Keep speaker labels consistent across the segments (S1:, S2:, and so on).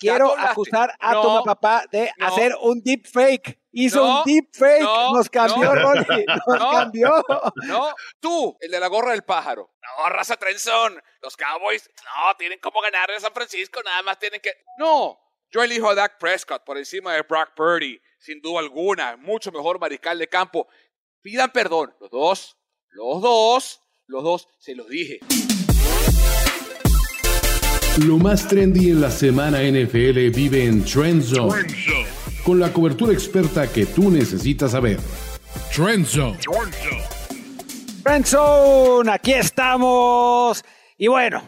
S1: quiero acusar a tu papá de hacer un deep fake. Hizo un deep fake. nos cambió, Rolly. Nos cambió.
S2: No, tú, el de la gorra del pájaro. No, raza trenzón. Los Cowboys, no, tienen como ganar en San Francisco. Nada más tienen que. No. Yo elijo a Dak Prescott por encima de Brock Purdy, sin duda alguna. Mucho mejor mariscal de campo. Pidan perdón. Los dos, los dos, los dos, se los dije.
S3: Lo más trendy en la semana NFL vive en Trend Zone, con la cobertura experta que tú necesitas saber. Trend Zone.
S1: Trend Zone, aquí estamos. Y bueno,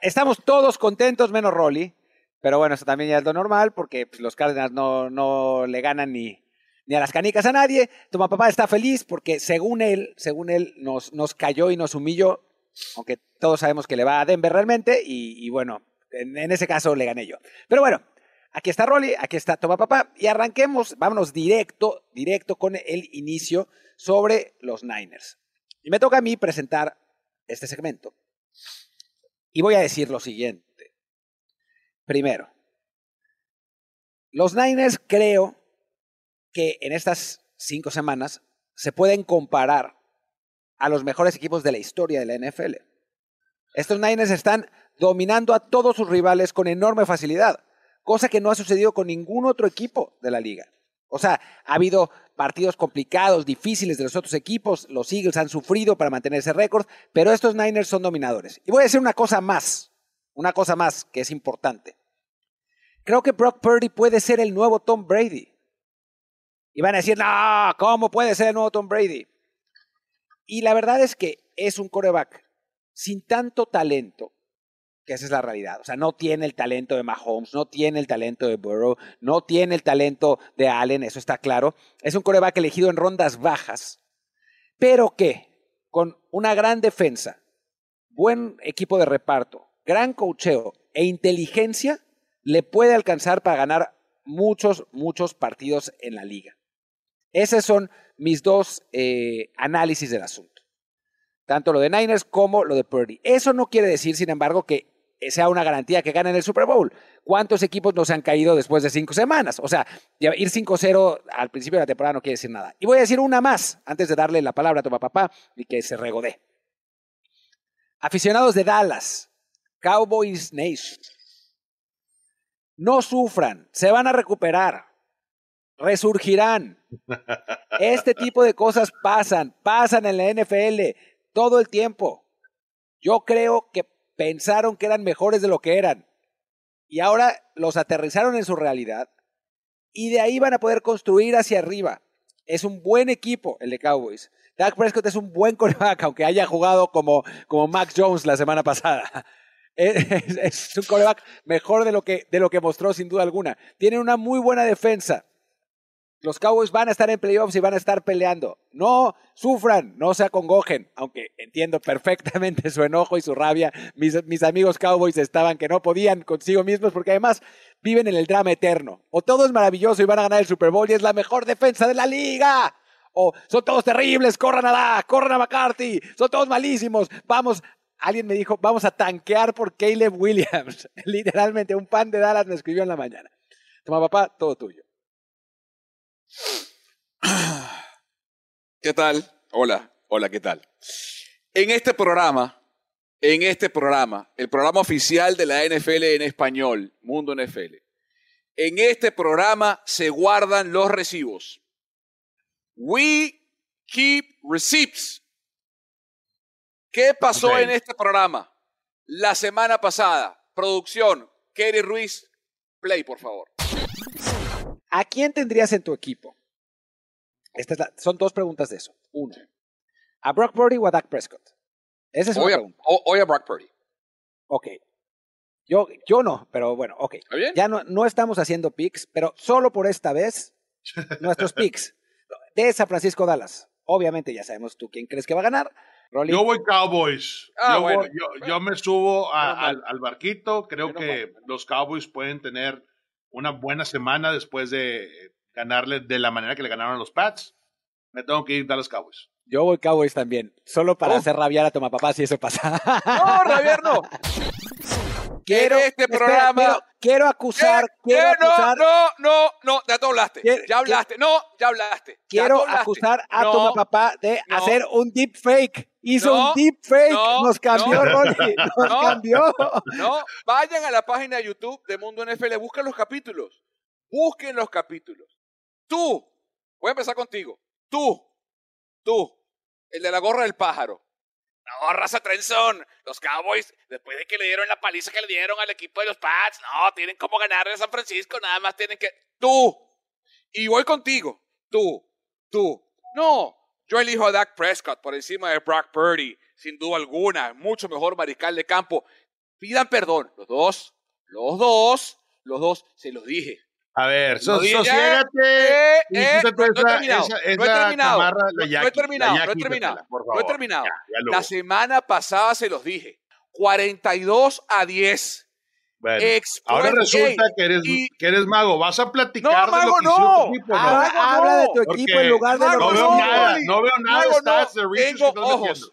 S1: estamos todos contentos menos Rolly. Pero bueno, eso también ya es lo normal porque pues, los Cardinals no, no le ganan ni, ni a las canicas a nadie. Tu papá está feliz porque según él, según él, nos, nos cayó y nos humilló aunque todos sabemos que le va a Denver realmente, y, bueno, en, ese caso le gané yo. Pero bueno, aquí está Rolly, aquí está Toma Papá, y arranquemos, vámonos directo, directo con el inicio sobre los Niners. Y me toca a mí presentar este segmento. Y voy a decir lo siguiente. Primero, los Niners creo que en estas cinco semanas se pueden comparar a los mejores equipos de la historia de la NFL. Estos Niners están dominando a todos sus rivales con enorme facilidad, cosa que no ha sucedido con ningún otro equipo de la liga. O sea, ha habido partidos complicados, difíciles de los otros equipos, los Eagles han sufrido para mantener ese récord, pero estos Niners son dominadores. Y voy a decir una cosa más, una cosa más que es importante. Creo que Brock Purdy puede ser el nuevo Tom Brady. Y van a decir, no, ¿cómo puede ser el nuevo Tom Brady? Y la verdad es que es un coreback sin tanto talento, que esa es la realidad. O sea, no tiene el talento de Mahomes, no tiene el talento de Burrow, no tiene el talento de Allen, eso está claro. Es un coreback elegido en rondas bajas, pero que con una gran defensa, buen equipo de reparto, gran cocheo e inteligencia, le puede alcanzar para ganar muchos, muchos partidos en la liga. Esos son mis dos eh, análisis del asunto. Tanto lo de Niners como lo de Purdy. Eso no quiere decir, sin embargo, que sea una garantía que ganen el Super Bowl. ¿Cuántos equipos nos han caído después de cinco semanas? O sea, ir 5-0 al principio de la temporada no quiere decir nada. Y voy a decir una más antes de darle la palabra a tu papá y que se regodee. Aficionados de Dallas, Cowboys Nation, no sufran, se van a recuperar resurgirán. Este tipo de cosas pasan, pasan en la NFL todo el tiempo. Yo creo que pensaron que eran mejores de lo que eran. Y ahora los aterrizaron en su realidad. Y de ahí van a poder construir hacia arriba. Es un buen equipo el de Cowboys. Dak Prescott es un buen coreback, aunque haya jugado como, como Max Jones la semana pasada. Es, un coreback mejor de lo, que, de lo que mostró sin duda alguna. Tiene una muy buena defensa. Los Cowboys van a estar en playoffs y van a estar peleando. No sufran, no se acongojen, aunque entiendo perfectamente su enojo y su rabia. Mis, mis, amigos Cowboys estaban que no podían consigo mismos porque además viven en el drama eterno. O todo es maravilloso y van a ganar el Super Bowl y es la mejor defensa de la liga. O son todos terribles, corran a da, corran a McCarthy, son todos malísimos. Vamos, alguien me dijo, vamos a tanquear por Caleb Williams. Literalmente, un pan de Dallas me escribió en la mañana. Toma papá, todo tuyo.
S2: ¿Qué tal? Hola, hola, ¿qué tal? En este programa, en este programa, el programa oficial de la NFL en español, Mundo NFL, en este programa se guardan los recibos. We keep receipts. ¿Qué pasó en este programa? La semana pasada, producción, Kerry Ruiz, play, por favor.
S1: ¿A quién tendrías en tu equipo? son dos preguntas de eso. Uno, ¿a Brock Purdy o a Dak Prescott? Esa es una pregunta.
S2: Hoy a Brock Purdy.
S1: Ok. Yo, yo no, pero bueno, ok. Ya no, no estamos haciendo picks, pero solo por esta vez, nuestros picks de San Francisco Dallas. Obviamente ya sabemos tú quién crees que va a ganar.
S4: Yo voy Cowboys. Ah, yo, me subo al, al, barquito. Creo que los Cowboys pueden tener una buena semana después de ganarle de la manera que le ganaron a los Pats. Me tengo que ir a los Cowboys.
S1: Yo voy Cowboys también, solo para oh. hacer rabiar a Papá si eso pasa.
S2: No, rabiar no.
S1: quiero,
S2: este programa.
S1: quiero, acusar. quiero
S2: acusar, no, no, no, ya te hablaste. ya hablaste. no, ya hablaste.
S1: Quiero acusar a Toma Papá de hacer un deep fake. Hizo un deep fake. nos cambió, Ronnie. Nos cambió.
S2: No, vayan a la página de YouTube de Mundo NFL. Busquen los capítulos. Busquen los capítulos. Tú, voy a empezar contigo. Tú, tú, el de la gorra del pájaro. No, raza Trenzón. Los Cowboys, después de que le dieron la paliza que le dieron al equipo de los Pats, no, tienen como ganar en San Francisco, nada más tienen que. Tú. Y voy contigo. Tú. Tú. No. Yo elijo a Dak Prescott por encima de Brock Purdy, sin duda alguna. Mucho mejor mariscal de campo. Pidan perdón. Los dos. Los dos. Los dos. Se los dije.
S4: A ver, so, sosiégate.
S2: Eh, eh, no, he terminado. no he terminado. no, he terminado. no he terminado. No he terminado. la semana pasada se los dije. 42 a 10.
S4: Bueno, ahora resulta que eres, que eres mago. Vas a platicar
S2: no,
S4: de
S2: lo
S4: que no. tu equipo.
S1: ¿no? Habla, de tu equipo en lugar de
S4: no veo nada. No veo nada. Estás,
S2: tengo ojos.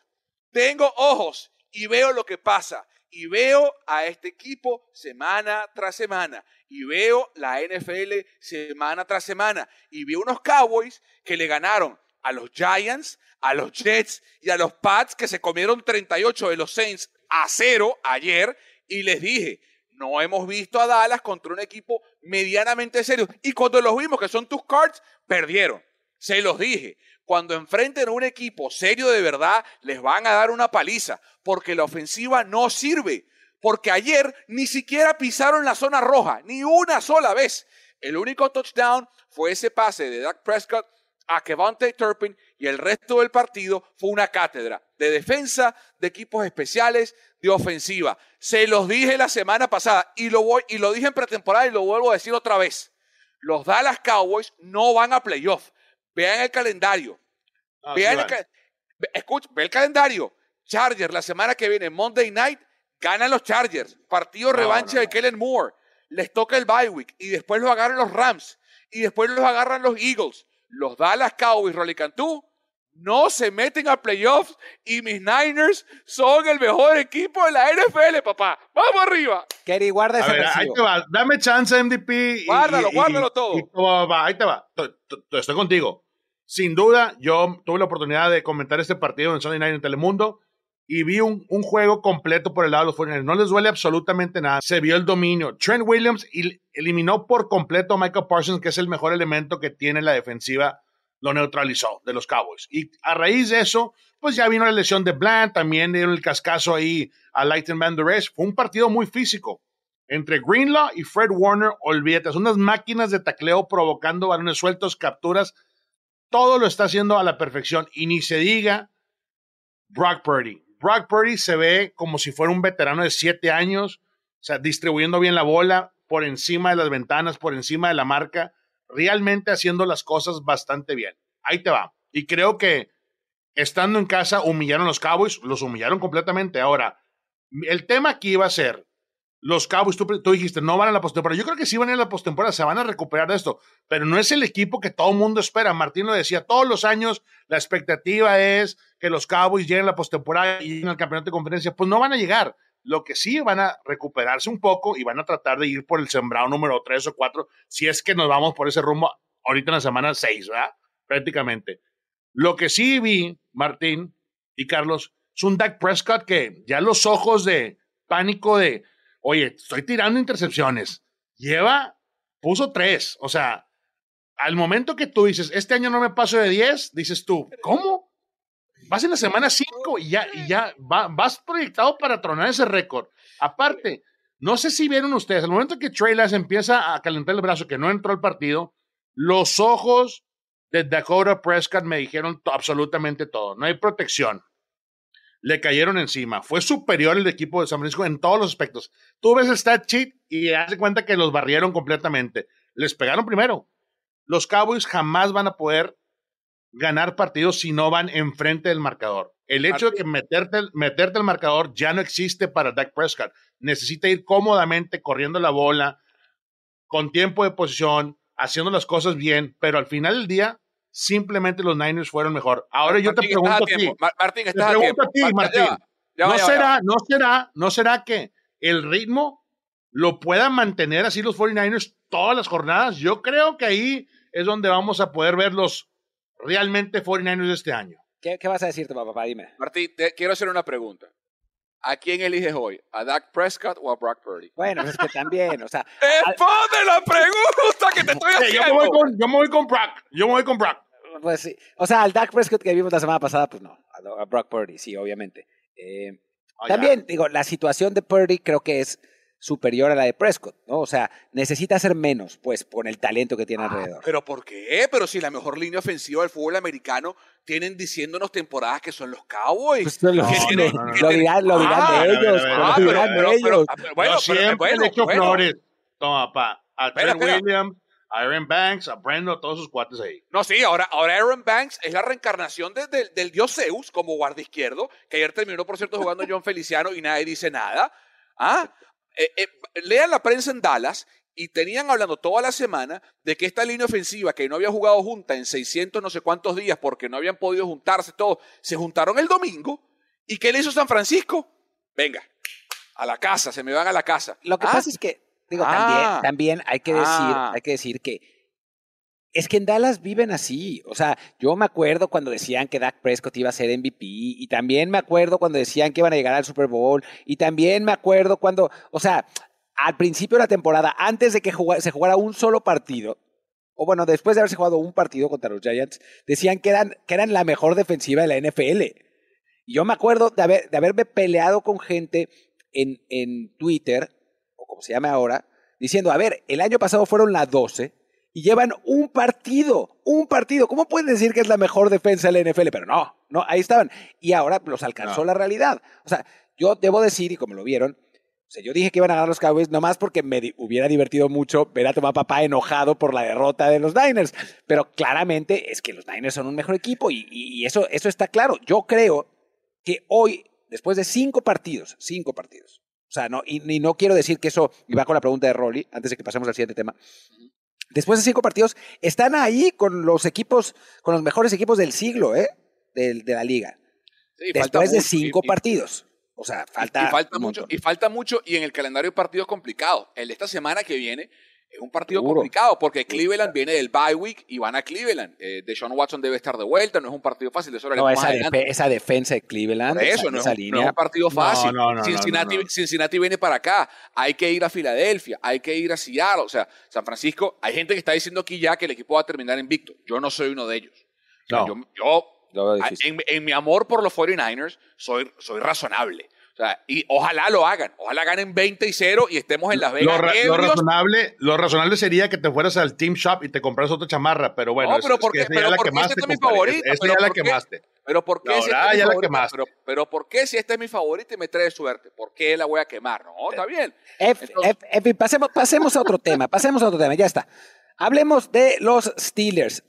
S2: Tengo ojos y veo lo que pasa. Y veo a este equipo semana tras semana y veo la NFL semana tras semana y vi unos Cowboys que le ganaron a los Giants, a los Jets y a los Pats que se comieron 38 de los Saints a cero ayer y les dije, no hemos visto a Dallas contra un equipo medianamente serio y cuando los vimos que son tus cards, perdieron. Se los dije, cuando enfrenten a un equipo serio de verdad, les van a dar una paliza porque la ofensiva no sirve porque ayer ni siquiera pisaron la zona roja, ni una sola vez. El único touchdown fue ese pase de Dak Prescott a Kevontae Turpin y el resto del partido fue una cátedra de defensa, de equipos especiales, de ofensiva. Se los dije la semana pasada y lo, voy, y lo dije en pretemporada y lo vuelvo a decir otra vez. Los Dallas Cowboys no van a playoff. Vean el calendario. Ah, Vean el, escucha, ve el calendario. Chargers la semana que viene, Monday Night, Ganan los Chargers, partido revancha de Kellen Moore, les toca el bye week y después los agarran los Rams y después los agarran los Eagles. Los Dallas Cowboys, Rolly Cantú, no se meten a playoffs y mis Niners son el mejor equipo de la NFL, papá. ¡Vamos arriba!
S1: Kerry, guarda ese
S4: ahí te va. Dame chance, MVP.
S2: Guárdalo, guárdalo todo.
S4: ahí te va. Estoy contigo. Sin duda, yo tuve la oportunidad de comentar este partido en Sunday Night en Telemundo y vi un, juego completo por el lado de los 49 No les duele absolutamente nada. Se vio el dominio. Trent Williams eliminó por completo a Michael Parsons, que es el mejor elemento que tiene la defensiva. Lo neutralizó de los Cowboys. Y a raíz de eso, pues ya vino la lesión de Bland. También dieron el cascazo ahí a Lighten Van Der Fue un partido muy físico. Entre Greenlaw y Fred Warner, olvídate, son unas máquinas de tacleo provocando balones sueltos, capturas. Todo lo está haciendo a la perfección. Y ni se diga Brock Purdy. Brock Purdy se ve como si fuera un veterano de siete años, o sea, distribuyendo bien la bola por encima de las ventanas, por encima de la marca, realmente haciendo las cosas bastante bien. Ahí te va. Y creo que estando en casa humillaron a los Cowboys, los humillaron completamente. Ahora, el tema aquí va a ser, los Cowboys, tú, dijiste, no van a la postemporada. Yo creo que sí van a la postemporada, se van a recuperar de esto, pero no es el equipo que todo el mundo espera. Martín lo decía, todos los años la expectativa es que los Cowboys lleguen a la postemporada y lleguen al campeonato de conferencia. Pues no van a llegar. Lo que sí van a recuperarse un poco y van a tratar de ir por el sembrado número 3 o 4, si es que nos vamos por ese rumbo ahorita en la semana 6, ¿verdad? Prácticamente. Lo que sí vi, Martín y Carlos, es un Dak Prescott que ya los ojos de pánico de oye, estoy tirando intercepciones. Lleva, puso tres. O sea, al momento que tú dices, este año no me paso de 10, dices tú, ¿cómo? Vas en la semana 5 y ya, y ya vas proyectado para tronar ese récord. Aparte, no sé si vieron ustedes, al momento que Trey Lance empieza a calentar el brazo, que no entró al partido, los ojos de Dakota Prescott me dijeron absolutamente todo. No hay protección le cayeron encima. Fue superior el equipo de San Francisco en todos los aspectos. Tú ves el stat sheet y hace cuenta que los barrieron completamente. Les pegaron primero. Los Cowboys jamás van a poder ganar partidos si no van enfrente del marcador. El hecho de que meterte, meterte el marcador ya no existe para Dak Prescott. Necesita ir cómodamente corriendo la bola, con tiempo de posición, haciendo las cosas bien, pero al final del día simplemente los Niners fueron mejor. Ahora yo te pregunto a ti.
S2: Martín,
S4: te pregunto a ti, Martín. ¿No será, no será, no será que el ritmo lo puedan mantener así los 49ers todas las jornadas, yo creo que ahí es donde vamos a poder ver los realmente 49ers de este año.
S1: ¿Qué, vas a decirte, papá? Dime.
S2: Martín, te quiero hacer una pregunta. ¿A quién eliges hoy? ¿A Dak Prescott o a Brock Purdy?
S1: Bueno, es que también, o sea...
S2: ¡Responde la pregunta que te estoy haciendo!
S4: Yo me, voy con, yo me voy con Brock, yo me voy con Brock.
S1: Pues sí, o sea, al Dak Prescott que vimos la semana pasada, pues no, a Brock Purdy, sí, obviamente. Eh, ah, también, digo, la situación de Purdy creo que es superior a la de Prescott, ¿no? O sea, necesita hacer menos, pues, con el talento que tiene ah, alrededor.
S2: ¿Pero por qué? Pero si la mejor línea ofensiva del fútbol americano tienen diciéndonos temporadas que son los Cowboys.
S1: Pues lo, dirán, lo dirán de ellos, lo dirán de ellos.
S4: Bueno, siempre bueno, hecho flores. Toma, pa. A Trent Williams, a Aaron Banks, a Brendo, todos sus cuates ahí.
S2: No, sí, ahora, ahora Aaron Banks es la reencarnación del dios Zeus como guardia izquierdo, que ayer terminó, por cierto, jugando John Feliciano y nadie dice nada. ¿Ah? Eh, eh, lean la prensa en Dallas y tenían hablando toda la semana de que esta línea ofensiva que no había jugado junta en 600 no sé cuántos días porque no habían podido juntarse todos, se juntaron el domingo. ¿Y qué le hizo San Francisco? Venga, a la casa, se me van a la casa.
S1: Lo que ah. pasa es que, digo, también, ah. también hay que decir, ah. hay que decir que es que en Dallas viven así. O sea, yo me acuerdo cuando decían que Dak Prescott iba a ser MVP y también me acuerdo cuando decían que iban a llegar al Super Bowl y también me acuerdo cuando, o sea, al principio de la temporada, antes de que se jugara un solo partido, o bueno, después de haberse jugado un partido contra los Giants, decían que eran, que eran la mejor defensiva de la NFL. Y yo me acuerdo de, haber, de haberme peleado con gente en, en Twitter, o como se llame ahora, diciendo, a ver, el año pasado fueron las 12 y llevan un partido, un partido. ¿Cómo pueden decir que es la mejor defensa de la NFL? Pero no, no, ahí estaban. Y ahora los alcanzó la realidad. O sea, yo debo decir, y como lo vieron, o sea, yo dije que iban a ganar los Cowboys nomás porque me hubiera divertido mucho ver a tu papá enojado por la derrota de los Niners. Pero claramente es que los Niners son un mejor equipo y, eso, eso está claro. Yo creo que hoy, después de cinco partidos, cinco partidos, o sea, no, y, no quiero decir que eso, y va con la pregunta de Rolly, antes de que pasemos al siguiente tema, después de cinco partidos, están ahí con los equipos, con los mejores equipos del siglo, ¿eh? De, la liga. después de cinco partidos. O sea, falta,
S2: y falta mucho. Y falta mucho, y en el calendario de partidos complicados. El de esta semana que viene es un partido complicado porque Cleveland viene del bye week y van a Cleveland. Eh, Deshaun Watson debe estar de vuelta, no es un partido fácil. Eso
S1: no, esa, esa, defensa de Cleveland.
S2: eso, no, esa línea. no, es un partido fácil. Cincinnati, Cincinnati, viene para acá. Hay que ir a Filadelfia, hay que ir a Seattle. O sea, San Francisco, hay gente que está diciendo aquí ya que el equipo va a terminar invicto. Yo no soy uno de ellos. yo, yo en, en, mi amor por los 49ers, soy, soy razonable y ojalá lo hagan. Ojalá ganen 20 y 0 y estemos en Las Vegas.
S4: Lo, razonable, lo razonable sería que te fueras al Team Shop y te compras otra chamarra, pero bueno,
S2: no, pero porque, pero la quemaste. Esta es mi favorita.
S4: Esa ya la quemaste.
S2: Pero ¿por qué? si esta ya la quemaste. Pero, ¿por qué si esta es mi favorita y me trae suerte? ¿Por qué la voy a quemar? No, está bien.
S1: pasemos, pasemos a otro tema, pasemos a otro tema, ya está. Hablemos de los Steelers.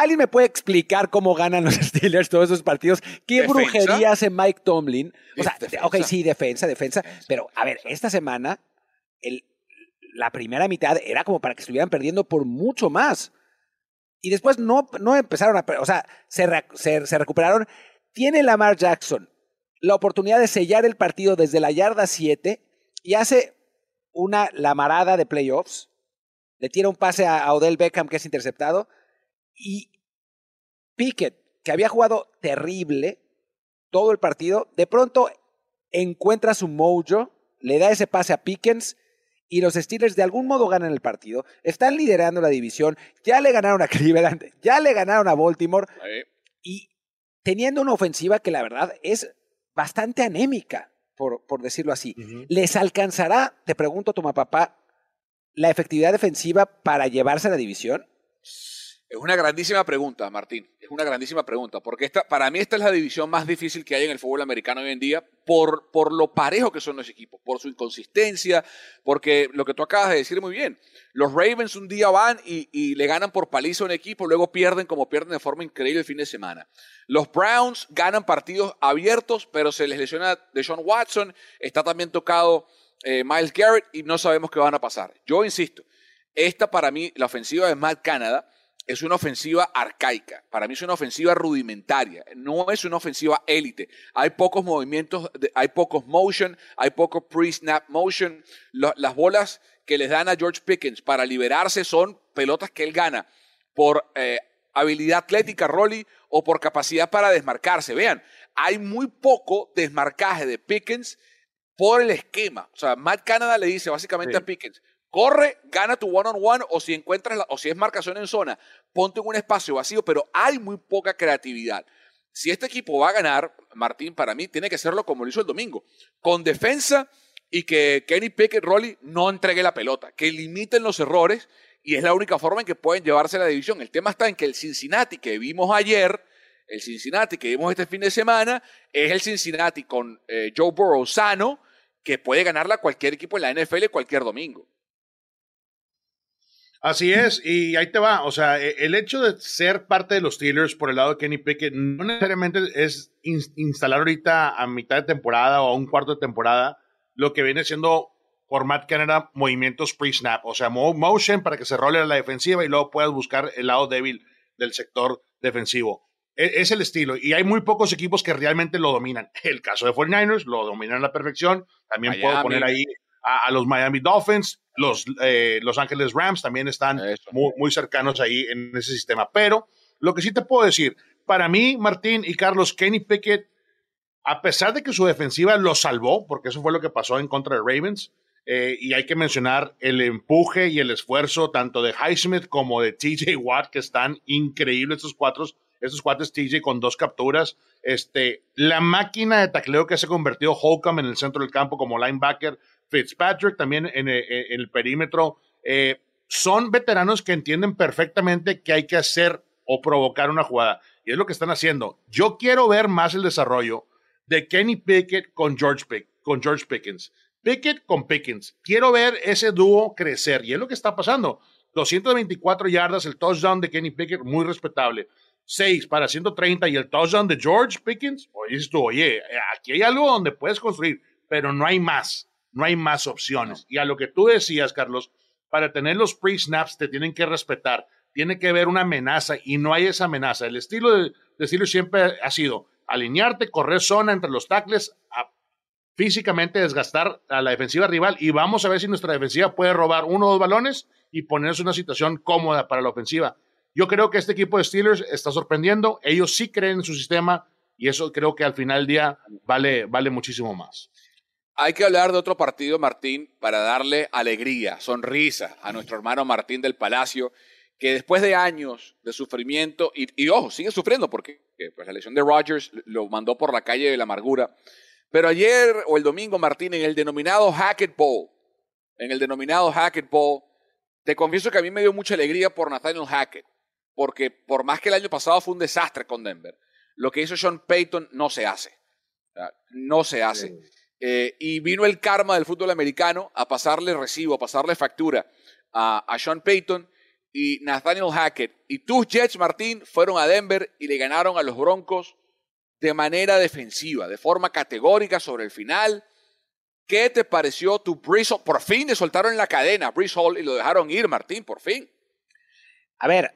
S1: ¿Alguien me puede explicar cómo ganan los Steelers todos esos partidos? ¿Qué brujería hace Mike Tomlin? O sea, ok, sí, defensa, defensa, pero a ver, esta semana el, la primera mitad era como para que estuvieran perdiendo por mucho más. Y después no, no empezaron a... O sea, se, se, recuperaron. Tiene Lamar Jackson la oportunidad de sellar el partido desde la yarda 7 y hace una lamarada de playoffs. Le tira un pase a Odell Beckham que es interceptado y Pickett, que había jugado terrible todo el partido, de pronto encuentra su mojo, le da ese pase a Pickens y los Steelers de algún modo ganan el partido. Están liderando la división, ya le ganaron a Cleveland, ya le ganaron a Baltimore y teniendo una ofensiva que la verdad es bastante anémica, por, por decirlo así. ¿Les alcanzará, te pregunto, toma papá, la efectividad defensiva para llevarse a la división?
S2: Es una grandísima pregunta, Martín. Es una grandísima pregunta, porque esta, para mí esta es la división más difícil que hay en el fútbol americano hoy en día por, por lo parejo que son los equipos, por su inconsistencia, porque lo que tú acabas de decir muy bien, los Ravens un día van y, le ganan por paliza a un equipo, luego pierden como pierden de forma increíble el fin de semana. Los Browns ganan partidos abiertos, pero se les lesiona de John Watson, está también tocado eh, Miles Garrett y no sabemos qué van a pasar. Yo insisto, esta para mí, la ofensiva de Matt Canada, es una ofensiva arcaica. Para mí es una ofensiva rudimentaria. No es una ofensiva élite. Hay pocos movimientos, hay pocos motion, hay poco pre-snap motion. las bolas que les dan a George Pickens para liberarse son pelotas que él gana por eh, habilidad atlética, Rolly, o por capacidad para desmarcarse. Vean, hay muy poco desmarcaje de Pickens por el esquema. O sea, Matt Canada le dice básicamente a Pickens, Corre, gana tu one on one o si encuentras o si es marcación en zona, ponte en un espacio vacío, pero hay muy poca creatividad. Si este equipo va a ganar, Martín, para mí tiene que hacerlo como lo hizo el domingo, con defensa y que Kenny Pickett, Rolly, no entregue la pelota, que limiten los errores y es la única forma en que pueden llevarse la división. El tema está en que el Cincinnati que vimos ayer, el Cincinnati que vimos este fin de semana, es el Cincinnati con eh, Joe Burrow sano, que puede ganarla cualquier equipo en la NFL cualquier domingo.
S4: Así es, y ahí te va. O sea, e, el hecho de ser parte de los Steelers por el lado de Kenny Pickett no necesariamente es instalar ahorita a mitad de temporada o a un cuarto de temporada lo que viene siendo por Matt Canada movimientos pre-snap, o sea, motion para que se role a la defensiva y luego puedas buscar el lado débil del sector defensivo. E, es el estilo, y hay muy pocos equipos que realmente lo dominan. El caso de 49ers lo dominan a la perfección. También puedo poner ahí a, los Miami Dolphins, los eh, Los Ángeles Rams también están muy, muy cercanos ahí en ese sistema. Pero lo que sí te puedo decir, para mí, Martín y Carlos, Kenny Pickett, a pesar de que su defensiva lo salvó, porque eso fue lo que pasó en contra de Ravens, eh, y hay que mencionar el empuje y el esfuerzo tanto de Highsmith como de TJ Watt, que están increíbles estos cuatro, estos cuates TJ con dos capturas. Este, la máquina de tacleo que se ha convertido Holcomb en el centro del campo como linebacker, Fitzpatrick también en, eh, eh, el perímetro. Eh, son veteranos que entienden perfectamente qué hay que hacer o provocar una jugada. Y es lo que están haciendo. Yo quiero ver más el desarrollo de Kenny Pickett con George, con George Pickens. Pickett con Pickens. Quiero ver ese dúo crecer. Y es lo que está pasando. 224 yardas, el touchdown de Kenny Pickett, muy respetable. 6 para 130 y el touchdown de George Pickens. Oye, tú, oye, aquí hay algo donde puedes construir, pero no hay más no hay más opciones. Y a lo que tú decías, Carlos, para tener los pre-snaps te tienen que respetar, tiene que haber una amenaza y no hay esa amenaza. El estilo de, de siempre ha sido alinearte, correr zona entre los tackles, físicamente desgastar a la defensiva rival y vamos a ver si nuestra defensiva puede robar uno o dos balones y ponerse en una situación cómoda para la ofensiva. Yo creo que este equipo de Steelers está sorprendiendo, ellos sí creen en su sistema y eso creo que al final del día vale, vale muchísimo más.
S2: Hay que hablar de otro partido, Martín, para darle alegría, sonrisa a nuestro hermano Martín del Palacio, que después de años de sufrimiento, y, ojo, sigue sufriendo porque pues, la lesión de Rodgers lo mandó por la calle de la amargura. Pero ayer o el domingo, Martín, en el denominado Hackett Bowl, en el denominado Hackett Bowl, te confieso que a mí me dio mucha alegría por Nathaniel Hackett, porque por más que el año pasado fue un desastre con Denver, lo que hizo Sean Payton no se hace. No se hace. Eh, y vino el karma del fútbol americano a pasarle recibo, a pasarle factura a, Sean Payton y Nathaniel Hackett. Y tus Jets, Martín, fueron a Denver y le ganaron a los Broncos de manera defensiva, de forma categórica sobre el final. ¿Qué te pareció tu Breeze Por fin le soltaron la cadena a Breeze Hall y lo dejaron ir, Martín, por fin.
S1: A ver,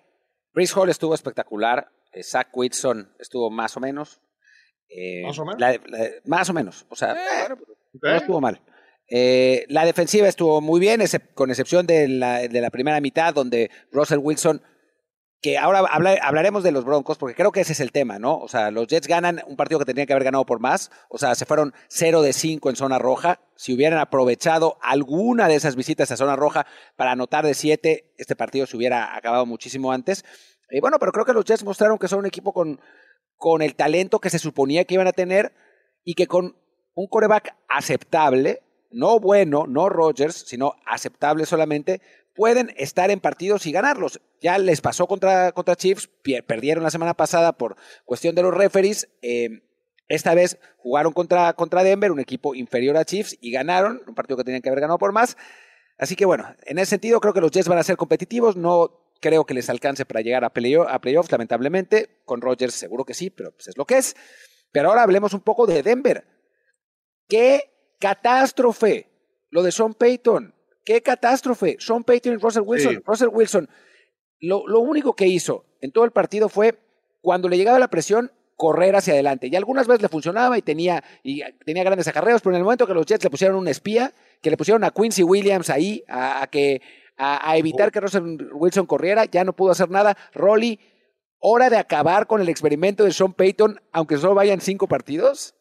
S1: Breeze Hall estuvo espectacular. Eh, Zach Whitson estuvo más o menos.
S4: Eh, ¿Más o menos?
S1: más o menos. O sea, eh, no estuvo mal. Eh, la defensiva estuvo muy bien, con excepción de la, de la, primera mitad, donde Russell Wilson, que ahora hablaremos de los Broncos, porque creo que ese es el tema, ¿no? O sea, los Jets ganan un partido que tenían que haber ganado por más, o sea, se fueron 0 de 5 en zona roja. Si hubieran aprovechado alguna de esas visitas a zona roja para anotar de 7, este partido se hubiera acabado muchísimo antes. Y bueno, pero creo que los Jets mostraron que son un equipo con, con el talento que se suponía que iban a tener y que con un coreback aceptable, no bueno, no Rodgers, sino aceptable solamente, pueden estar en partidos y ganarlos. Ya les pasó contra, contra Chiefs, perdieron la semana pasada por cuestión de los referees. Em, esta vez jugaron contra, contra Denver, un equipo inferior a Chiefs, y ganaron, un partido que tenían que haber ganado por más. Así que bueno, en ese sentido creo que los Jets van a ser competitivos, no creo que les alcance para llegar a, playoffs, lamentablemente. Con Rodgers seguro que sí, pero pues es lo que es. Pero ahora hablemos un poco de Denver. ¡Qué catástrofe! Lo de Sean Payton. ¡Qué catástrofe! Sean Payton y Russell Wilson. Russell Wilson lo, lo único que hizo en todo el partido fue, cuando le llegaba la presión, correr hacia adelante. Y algunas veces le funcionaba y tenía, y tenía grandes acarreos, pero en el momento que los Jets le pusieron un espía, que le pusieron a Quincy Williams ahí, a, que, a, evitar que Russell Wilson corriera, ya no pudo hacer nada. Rolly, hora de acabar con el experimento de Sean Payton, aunque solo vayan cinco partidos.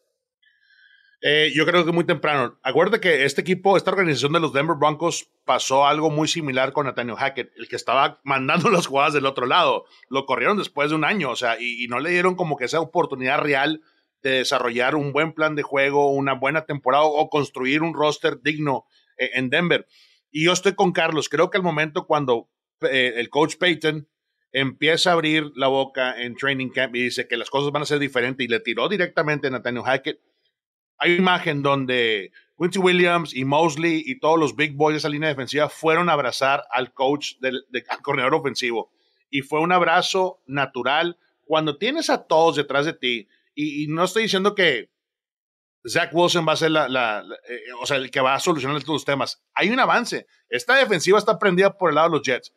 S4: Eh, yo creo que muy temprano. Acuérdate que este equipo, esta organización de los Denver Broncos, pasó algo muy similar con Nathaniel Hackett, el que estaba mandando las jugadas del otro lado. Lo corrieron después de un año, o sea, y, no le dieron como que esa oportunidad real de desarrollar un buen plan de juego, una buena temporada o construir un roster digno eh, en Denver. Y yo estoy con Carlos. Creo que el momento cuando eh, el coach Payton empieza a abrir la boca en training camp y dice que las cosas van a ser diferentes y le tiró directamente a Nathaniel Hackett hay una imagen donde Quincy Williams y Mosley y todos los big boys de esa línea defensiva fueron a abrazar al coach del, corredor ofensivo. Y fue un abrazo natural. Cuando tienes a todos detrás de ti, y, no estoy diciendo que Zach Wilson va a ser la, eh, o sea, el que va a solucionar todos los temas. Hay un avance. Esta defensiva está prendida por el lado de los Jets.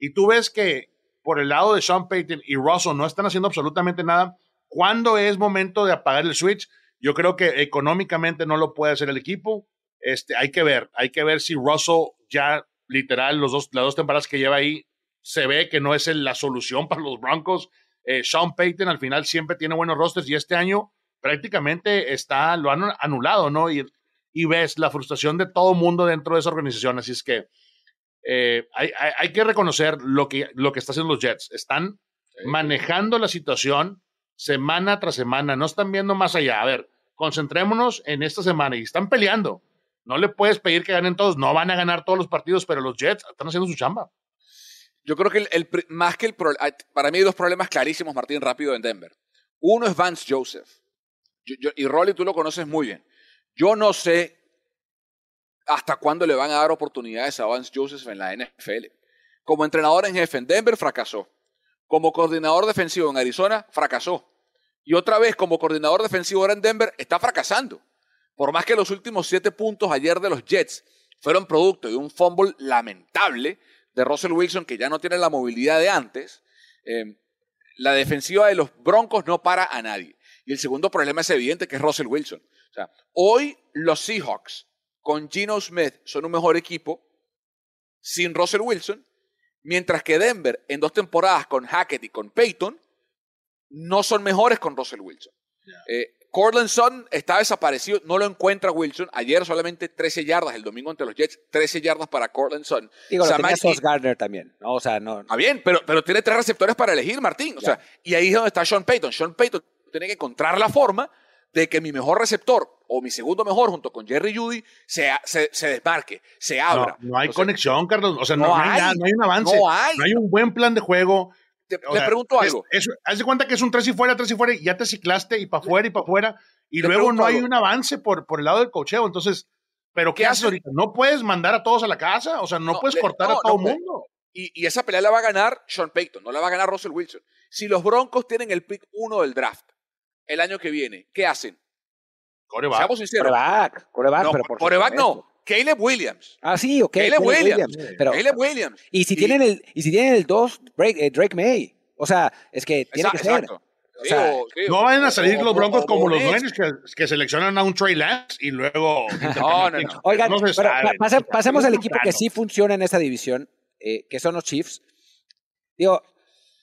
S4: Y tú ves que por el lado de Sean Payton y Russell no están haciendo absolutamente nada. ¿Cuándo es momento de apagar el switch? Yo creo que económicamente no lo puede hacer el equipo. Este, hay que ver, hay que ver si Russell ya literal los dos, las dos temporadas que lleva ahí se ve que no es la solución para los Broncos. Eh, Sean Payton al final siempre tiene buenos rosters y este año prácticamente está, lo han anulado, ¿no? Y, y ves la frustración de todo mundo dentro de esa organización. Así es que eh, hay, hay, que reconocer lo que, lo que está haciendo los Jets. Están manejando la situación semana tras semana, no están viendo más allá. A ver, concentrémonos en esta semana y están peleando. No le puedes pedir que ganen todos, no van a ganar todos los partidos, pero los Jets están haciendo su chamba.
S2: Yo creo que el, más que el para mí hay dos problemas clarísimos, Martín, rápido en Denver. Uno es Vance Joseph. y Rolly, tú lo conoces muy bien. Yo no sé hasta cuándo le van a dar oportunidades a Vance Joseph en la NFL. Como entrenador en jefe en Denver, fracasó. Como coordinador defensivo en Arizona, fracasó. Y otra vez, como coordinador defensivo ahora en Denver, está fracasando. Por más que los últimos siete puntos ayer de los Jets fueron producto de un fumble lamentable de Russell Wilson, que ya no tiene la movilidad de antes, eh, la defensiva de los Broncos no para a nadie. Y el segundo problema es evidente, que es Russell Wilson. O sea, hoy los Seahawks con Gino Smith son un mejor equipo sin Russell Wilson, mientras que Denver en dos temporadas con Hackett y con Peyton no son mejores con Russell Wilson. Eh, Cortland Sutton está desaparecido, no lo encuentra Wilson. Ayer solamente 13 yardas, el domingo ante los Jets, 13 yardas para Cortland Sutton.
S1: Digo, lo tenía Sauce Gardner también, ¿no? O sea, no.
S2: Está bien, pero, pero tiene tres receptores para elegir, Martín. O sea, y ahí es donde está Sean Payton. Sean Payton tiene que encontrar la forma de que mi mejor receptor o mi segundo mejor junto con Jerry Judy se, se, desmarque, se abra.
S4: No, hay conexión, Carlos. O sea, no, hay, nada, no hay un avance. No hay. No hay un buen plan de juego
S2: te, pregunto algo.
S4: haz de cuenta que es un tres y fuera, tres y fuera, y ya te ciclaste y para afuera y para afuera, y luego no hay un avance por, por el lado del cocheo. Entonces, ¿pero qué, haces ahorita? ¿No puedes mandar a todos a la casa? O sea, no, puedes cortar a todo el mundo.
S2: Y, esa pelea la va a ganar Sean Payton, no la va a ganar Russell Wilson. Si los Broncos tienen el pick uno del draft el año que viene, ¿qué hacen?
S1: Coreback. Seamos sinceros. Coreback, coreback,
S2: no, pero por coreback no. Caleb Williams.
S1: Ah, sí, ok.
S2: Caleb, Williams. Pero, Caleb Williams.
S1: Y si tienen el, y si tienen el 2, eh, Drake, May. O sea, es que tiene que ser.
S4: no vayan a salir los Broncos como los dueños que, seleccionan a un Trey Lance y luego.
S1: No, no, no. Oigan, pasemos al equipo que sí funciona en esta división, eh, que son los Chiefs. Digo,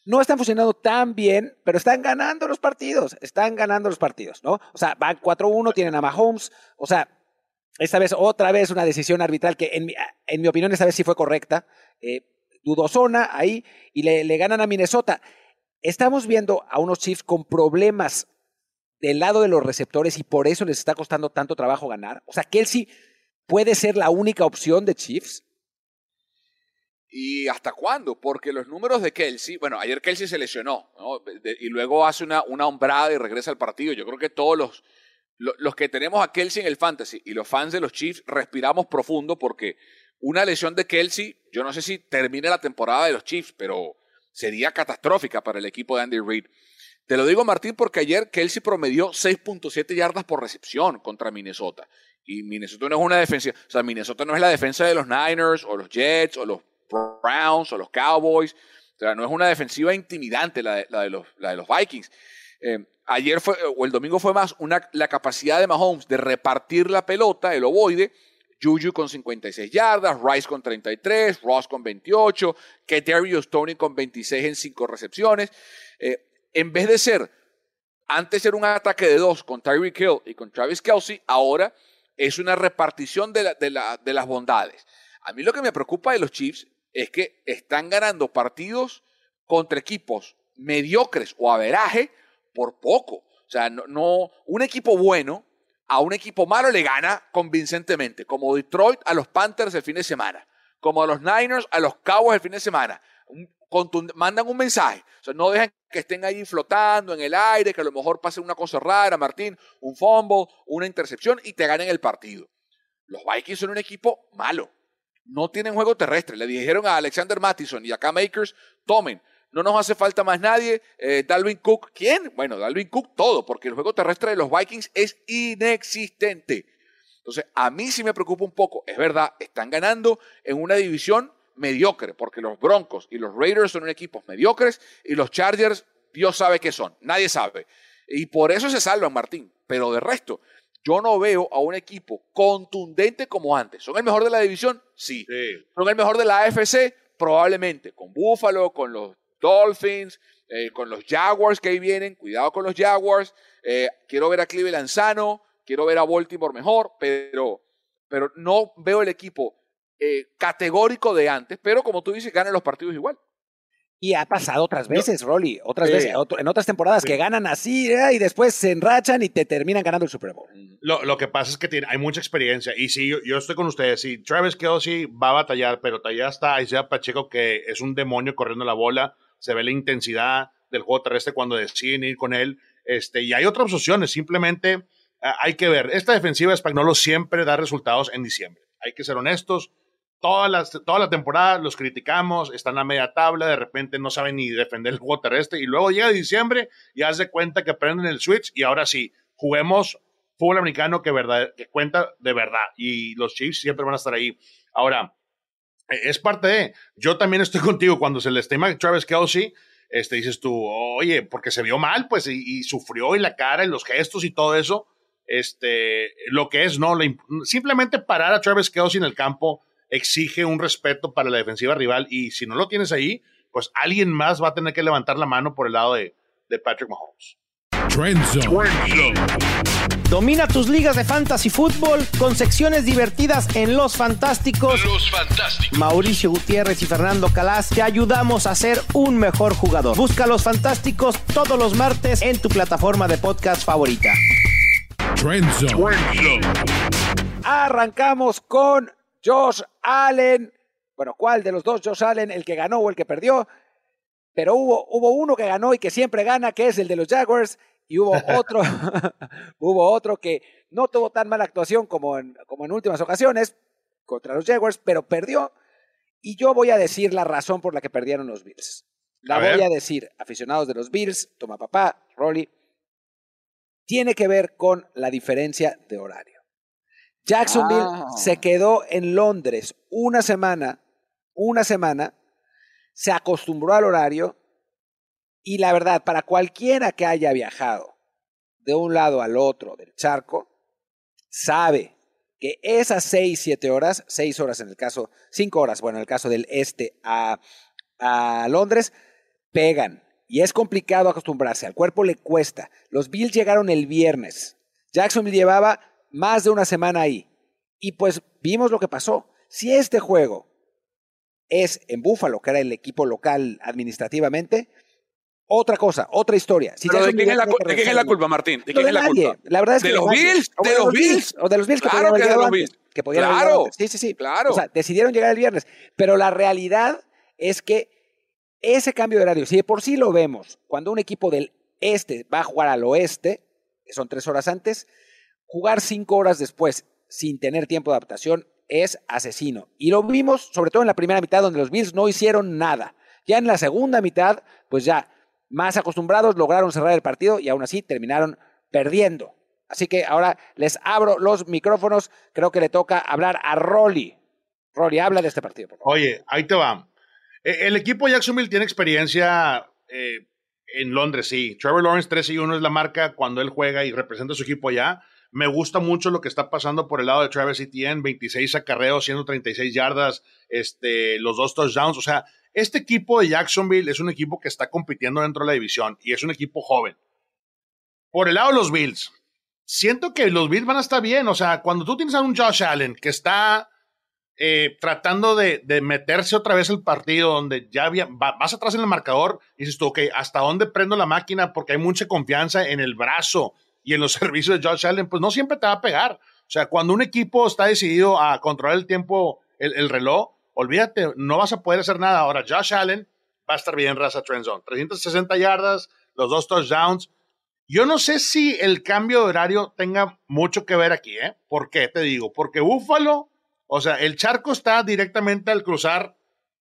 S1: no están funcionando tan bien, pero están ganando los partidos. Están ganando los partidos, ¿no? O sea, van 4-1, tienen a Mahomes. O sea, esta vez, otra vez, una decisión arbitral que, en mi, en mi opinión, esta vez sí fue correcta. Eh, dudosona ahí y le, le ganan a Minnesota. Estamos viendo a unos Chiefs con problemas del lado de los receptores y por eso les está costando tanto trabajo ganar. O sea, Kelsey puede ser la única opción de Chiefs.
S2: ¿Y hasta cuándo? Porque los números de Kelsey, bueno, ayer Kelsey se lesionó y luego hace una, una hombrada y regresa al partido. Yo creo que todos los, los que tenemos a Kelsey en el fantasy y los fans de los Chiefs respiramos profundo porque una lesión de Kelsey, yo no sé si termine la temporada de los Chiefs, pero sería catastrófica para el equipo de Andy Reid. Te lo digo, Martín, porque ayer Kelsey promedió 6.7 yardas por recepción contra Minnesota. Y Minnesota no es una defensa, o sea, Minnesota no es la defensa de los Niners o los Jets o los Browns o los Cowboys. O sea, no es una defensiva intimidante la de, los, Vikings. Eh, ayer fue, o el domingo fue más una, la capacidad de Mahomes de repartir la pelota, el ovoide, Juju con 56 yardas, Rice con 33, Ross con 28, Keterius Tony con 26 en 5 recepciones. Eh, en vez de ser, antes era un ataque de dos con Tyreek Hill y con Travis Kelsey, ahora es una repartición de, de las bondades. A mí lo que me preocupa de los Chiefs es que están ganando partidos contra equipos mediocres o averaje por poco. O sea, no, un equipo bueno a un equipo malo le gana convincentemente, como Detroit a los Panthers el fin de semana, como a los Niners a los Cowboys el fin de semana. mandan un mensaje, o sea, no dejan que estén ahí flotando en el aire, que a lo mejor pase una cosa rara, Martín, un fumble, una intercepción y te ganen el partido. Los Vikings son un equipo malo, no tienen juego terrestre. Le dijeron a Alexander Mattison y a Cam Akers, tomen, no nos hace falta más nadie. Eh, Dalvin Cook, ¿quién? Bueno, Dalvin Cook todo, porque el juego terrestre de los Vikings es inexistente. Entonces, a mí sí me preocupa un poco. Es verdad, están ganando en una división mediocre, porque los Broncos y los Raiders son equipos mediocres y los Chargers, Dios sabe qué son, nadie sabe. Y por eso se salvan, Martín. Pero de resto, yo no veo a un equipo contundente como antes. ¿Son el mejor de la división? Sí. ¿Son el mejor de la AFC? Probablemente. Con Buffalo, con los Dolphins, eh, con los Jaguars que ahí vienen. Cuidado con los Jaguars. Eh, quiero ver a Cleveland sano. Quiero ver a Baltimore mejor. Pero, pero no veo el equipo eh, categórico de antes. Pero como tú dices, ganan los partidos igual.
S1: Y ha pasado otras veces, Rolly, otras veces, en otras temporadas que ganan así ¿eh? y después se enrachan y te terminan ganando el Super Bowl.
S4: Lo, que pasa es que tiene, hay mucha experiencia. Y sí, yo, estoy con ustedes. Sí, Travis Kelsey va a batallar, pero ya está Isaiah Pacheco, que es un demonio corriendo la bola. Se ve la intensidad del juego terrestre cuando deciden ir con él. Este, y hay otras opciones. Simplemente ah, hay que ver. Esta defensiva de Spagnolo siempre da resultados en diciembre. Hay que ser honestos toda la, toda la temporada los criticamos, están a media tabla, de repente no saben ni defender el juego terrestre y luego llega diciembre y hace cuenta que prenden el switch y ahora sí, juguemos fútbol americano que, verdad, que cuenta de verdad y los Chiefs siempre van a estar ahí. Ahora, es parte de, yo también estoy contigo cuando se le estima Travis Kelsey, este, dices tú, oye, porque se vio mal, pues, y, sufrió y la cara y los gestos y todo eso, este, lo que es, no, simplemente parar a Travis Kelsey en el campo, exige un respeto para la defensiva rival y si no lo tienes ahí, pues alguien más va a tener que levantar la mano por el lado de, Patrick Mahomes.
S5: Domina tus ligas de fantasy fútbol con secciones divertidas en Los Fantásticos.
S3: Los Fantásticos.
S5: Mauricio Gutiérrez y Fernando Calas te ayudamos a ser un mejor jugador. Busca Los Fantásticos todos los martes en tu plataforma de podcast favorita.
S3: Trend
S1: Arrancamos con Josh Allen. Bueno, ¿cuál de los dos Josh Allen? ¿El que ganó o el que perdió? Pero hubo, hubo uno que ganó y que siempre gana, que es el de los Jaguars. Y hubo otro, hubo otro que no tuvo tan mala actuación como en, como en últimas ocasiones contra los Jaguars, pero perdió. Y yo voy a decir la razón por la que perdieron los Bills. La voy a decir, aficionados de los Bills, toma papá, Rolly, tiene que ver con la diferencia de horario. Jacksonville ah. se quedó en Londres una semana, una semana, se acostumbró al horario y la verdad, para cualquiera que haya viajado de un lado al otro del charco, sabe que esas seis, siete horas, seis horas en el caso, cinco horas, bueno, en el caso del este a, a Londres, pegan. Y es complicado acostumbrarse, al cuerpo le cuesta. Los Bills llegaron el viernes. Jacksonville llevaba más de una semana ahí. Y pues vimos lo que pasó. Si este juego es en Búfalo, que era el equipo local administrativamente, otra cosa, otra historia.
S2: ¿de, quién es la, culpa, Martín? ¿De quién es la culpa?
S1: La verdad es
S2: ¿De los Bills? ¿De, los Bills?
S1: O de los Bills
S2: que claro que de los Bills.
S1: Que claro. Sí, sí, sí. Claro. O sea, decidieron llegar el viernes. Pero la realidad es que ese cambio de horario, si de por sí lo vemos, cuando un equipo del este va a jugar al oeste, que son tres horas antes, jugar cinco horas después sin tener tiempo de adaptación es asesino. Y lo vimos sobre todo en la primera mitad donde los Bills no hicieron nada. Ya en la segunda mitad, pues ya más acostumbrados lograron cerrar el partido y aún así terminaron perdiendo. Así que ahora les abro los micrófonos. Creo que le toca hablar a Rolly. Rolly, habla de este partido.
S4: Oye, ahí te va. E, el equipo Jacksonville tiene experiencia eh, en Londres, sí. Trevor Lawrence 3 y 1 es la marca cuando él juega y representa a su equipo allá. Me gusta mucho lo que está pasando por el lado de Travis Etienne, 26 acarreos, 136 yardas, este, los dos touchdowns. O sea, este equipo de Jacksonville es un equipo que está compitiendo dentro de la división y es un equipo joven. Por el lado de los Bills, siento que los Bills van a estar bien. O sea, cuando tú tienes a un Josh Allen que está eh, tratando de, meterse otra vez el partido donde ya había, vas atrás en el marcador y dices tú, ok, ¿hasta dónde prendo la máquina? Porque hay mucha confianza en el brazo y en los servicios de Josh Allen, pues no siempre te va a pegar. O sea, cuando un equipo está decidido a controlar el tiempo, el, reloj, olvídate, no vas a poder hacer nada. Ahora, Josh Allen va a estar bien, raza Trend Zone. 360 yardas, los dos touchdowns yo no sé si el cambio de horario tenga mucho que ver aquí, ¿eh? ¿Por qué? Te digo, porque Búfalo, o sea, el charco está directamente al cruzar,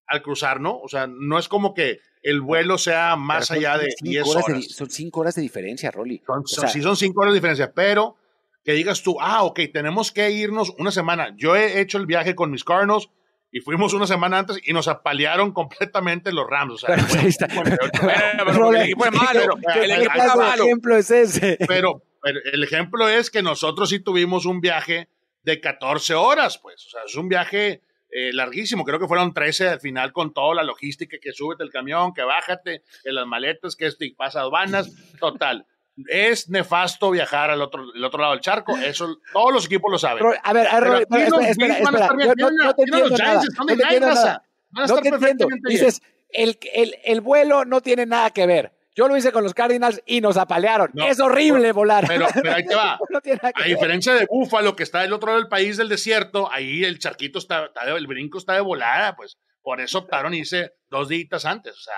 S4: al cruzar, ¿no? O sea, no es como que el vuelo sea más allá de 10 horas.
S1: son cinco horas de diferencia, Rolly.
S4: sí, son cinco horas de diferencia, pero que digas tú, ah, ok, tenemos que irnos una semana. Yo he hecho el viaje con mis Cardinals y fuimos una semana antes y nos apalearon completamente los Rams. O sea, pero,
S1: ahí está. Pero, el equipo es malo. El ejemplo es ese?
S4: Pero, el ejemplo es que nosotros sí tuvimos un viaje de 14 horas, pues. O sea, es un viaje eh, larguísimo. Creo que fueron 13 al final con toda la logística, que súbete el camión, que bájate, que las maletas, que esto y pasa aduanas. Total es nefasto viajar al otro, el otro lado del charco. Eso todos los equipos lo saben.
S1: a ver, a ver, espera, espera, espera, no, te entiendo nada. No te entiendo nada. No te entiendo. Dices, el, el, el vuelo no tiene nada que ver. Yo lo hice con los Cardinals y nos apalearon. es horrible volar.
S4: Pero, pero, ahí te va. a diferencia de Búfalo, que está del otro lado del país del desierto, ahí el charquito está, está el brinco está de volada, pues por eso optaron irse dos días antes. O sea,